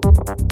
Thank you.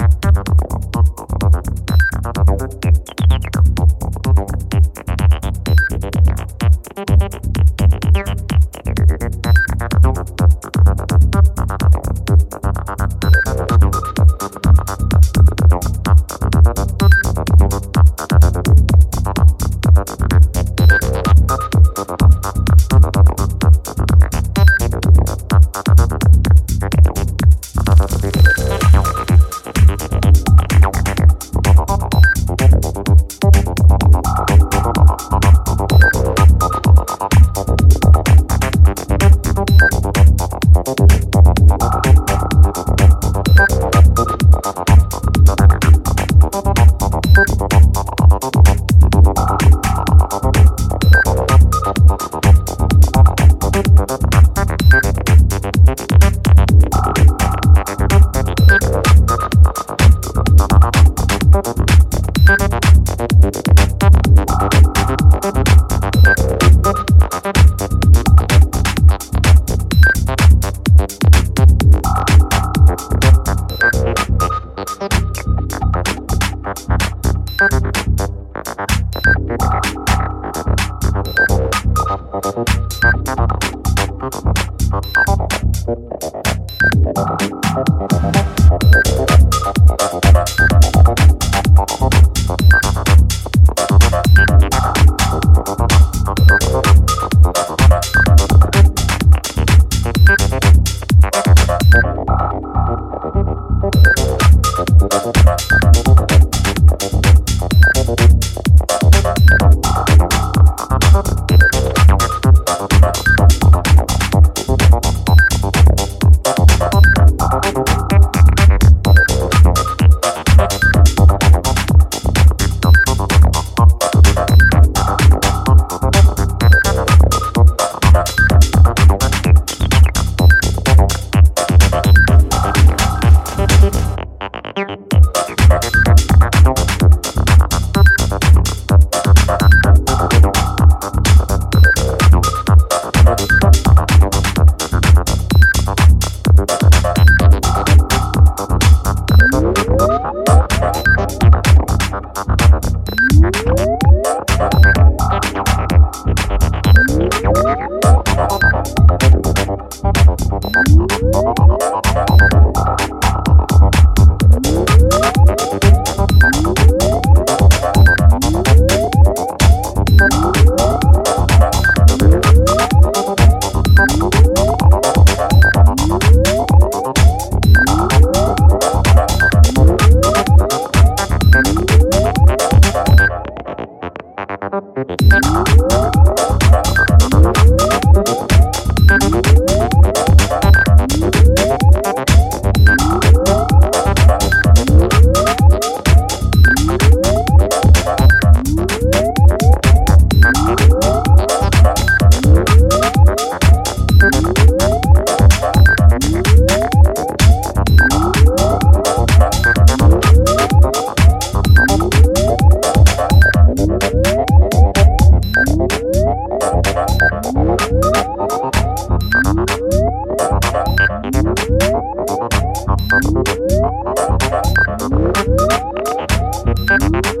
Thank you.